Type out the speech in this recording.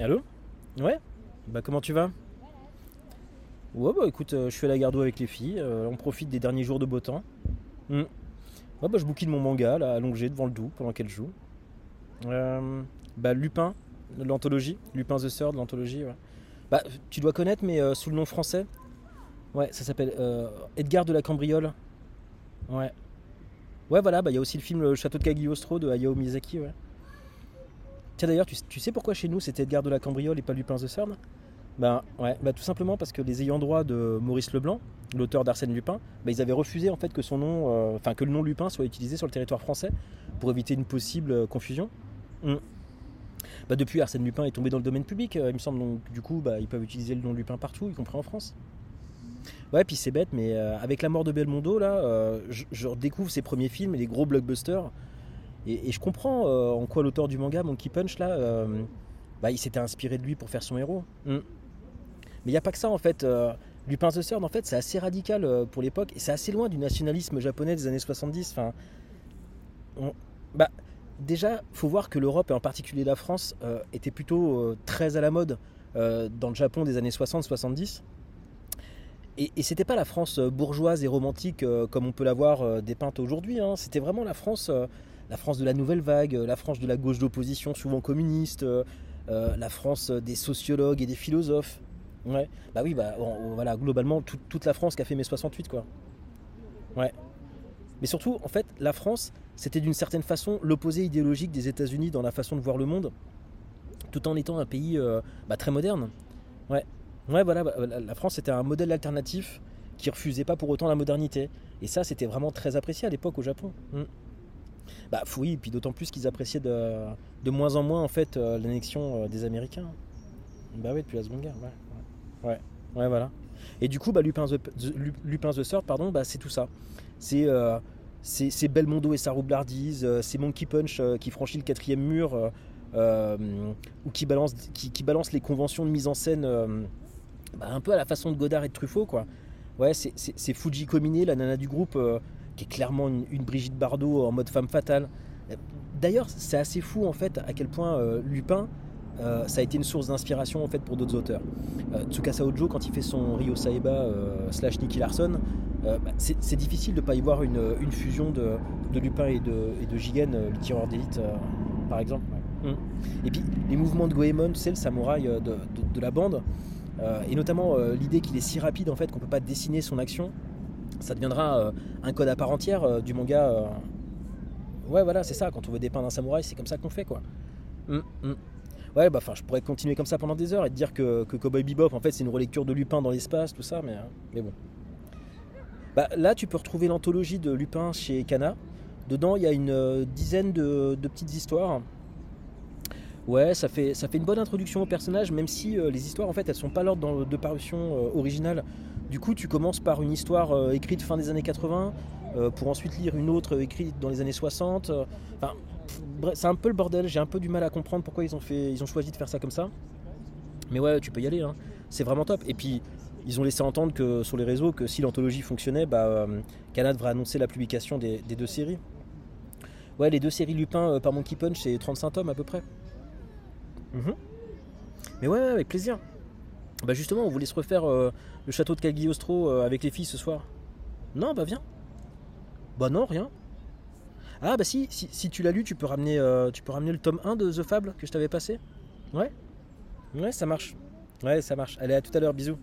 Allô Ouais Bah comment tu vas Ouais bah écoute, euh, je suis à la garde avec les filles, euh, on profite des derniers jours de beau temps. Hmm. Ouais bah je bouquine mon manga là, allongé devant le doux pendant qu'elle joue. Euh, bah Lupin, l'anthologie, Lupin the Third, l'anthologie. Bah tu dois connaître mais sous le nom français? Ouais, ça s'appelle Edgar de la Cambriole. Ouais. Ouais voilà, bah il y a aussi le film Le Château de Cagliostro de Hayao Miyazaki, ouais. Tiens d'ailleurs, tu, sais pourquoi chez nous c'était Edgar de la Cambriole et pas Lupin the Third? Bah ouais, tout simplement parce que les ayants droit de Maurice Leblanc, l'auteur d'Arsène Lupin, bah, ils avaient refusé en fait que son nom, euh, enfin que le nom Lupin soit utilisé sur le territoire français pour éviter une possible euh, confusion. Mm. Bah depuis Arsène Lupin est tombé dans le domaine public, euh, il me semble donc du coup ils peuvent utiliser le nom Lupin partout, y compris en France. Ouais, puis c'est bête, mais euh, avec la mort de Belmondo là, euh, je, redécouvre ses premiers films les gros blockbusters. Et, je comprends euh, en quoi l'auteur du manga, Monkey Punch là, bah, il s'était inspiré de lui pour faire son héros. Mm. Mais il n'y a pas que ça en fait. Lupin the Third, en fait, c'est assez radical pour l'époque et c'est assez loin du nationalisme japonais des années 70. Enfin, on- bah, déjà, faut voir que l'Europe et en particulier la France était plutôt très à la mode dans le Japon des années 60-70. Et, et c'était pas la France euh, bourgeoise et romantique euh, comme on peut l'avoir euh, dépeinte aujourd'hui. hein. C'était vraiment la France, la France de la nouvelle vague, la France de la gauche d'opposition, souvent communiste, la France des sociologues et des philosophes. Ouais. Bah oui, bah voilà, globalement tout- toute la France qui a fait mai 68 quoi. Ouais. Mais surtout, en fait, la France, c'était d'une certaine façon l'opposé idéologique des États-Unis dans la façon de voir le monde, tout en étant un pays bah, très moderne. Ouais. Ouais, voilà, bah, la France était un modèle alternatif qui refusait pas pour autant la modernité. Et ça, c'était vraiment très apprécié à l'époque au Japon. Mm. Bah oui, et puis d'autant plus qu'ils appréciaient de, de moins en moins en fait euh, l'annexion euh, des Américains. Bah oui, depuis la Seconde Guerre, ouais. Ouais, voilà. Et du coup, bah, Lupin, the, the- Lu- Lupin the pardon, bah, c'est tout ça. C'est euh, Belmondo et sa roublardise, c'est Monkey Punch qui franchit le quatrième mur, ou qui balance, qui, balance les conventions de mise en scène bah, un peu à la façon de Godard et de Truffaut, quoi. Ouais, c'est- c'est c'est Fuji Komine, la nana du groupe, euh, qui est clairement une, une Brigitte Bardot en mode femme fatale. D'ailleurs, c'est assez fou en fait à quel point euh, Lupin, euh, ça a été une source d'inspiration en fait pour d'autres auteurs. Euh, Tsukasa Ojo, quand il fait son Ryo Saeba euh, slash Nicky Larson, euh, bah, c'est c'est difficile de ne pas y voir une, une fusion de, de Lupin et de, et de Jigen, euh, le tireur d'élite, euh, par exemple. Mm. Et puis les mouvements de Goemon, sais, le samouraï euh, de, de- de la bande, euh, et notamment euh, l'idée qu'il est si rapide en fait qu'on peut pas dessiner son action, ça deviendra euh, un code à part entière euh, du manga. euh. Ouais, voilà, c'est ça. Quand on veut dépeindre un samouraï, c'est comme ça qu'on fait, quoi. Mm, mm. Ouais, bah, enfin, je pourrais continuer comme ça pendant des heures et te dire que, que Cowboy Bebop, en fait, c'est une relecture de Lupin dans l'espace, tout ça, mais, euh, mais bon. Bah, là, tu peux retrouver l'anthologie de Lupin chez Kana. Dedans, il y a une euh, dizaine de petites histoires. Ouais, ça fait, ça fait une bonne introduction au personnage, même si euh, les histoires, en fait, elles sont pas l'ordre de parution euh, originale. Du coup, tu commences par une histoire euh, écrite fin des années 80, euh, pour ensuite lire une autre écrite dans les années 60. euh, Enfin, c'est un peu le bordel. J'ai un peu du mal à comprendre pourquoi ils ont, fait, ils ont choisi de faire ça comme ça. Mais ouais, tu peux y aller. hein. C'est vraiment top. Et puis, ils ont laissé entendre que sur les réseaux que si l'anthologie fonctionnait, bah, Kana devrait annoncer la publication des, des deux séries. Ouais, les deux séries Lupin par Monkey Punch, c'est 35 tomes à peu près. Mhm. Mais ouais, ouais, avec plaisir. Bah justement, on voulait se refaire euh, le château de Cagliostro euh, avec les filles ce soir. Non, bah viens. Bah non, rien. Ah bah si, si, tu l'as lu, tu peux, ramener, euh, tu peux ramener le tome 1 de The Fable que je t'avais passé Ouais Ouais, ça marche. Ouais, ça marche. Allez, à tout à l'heure, bisous.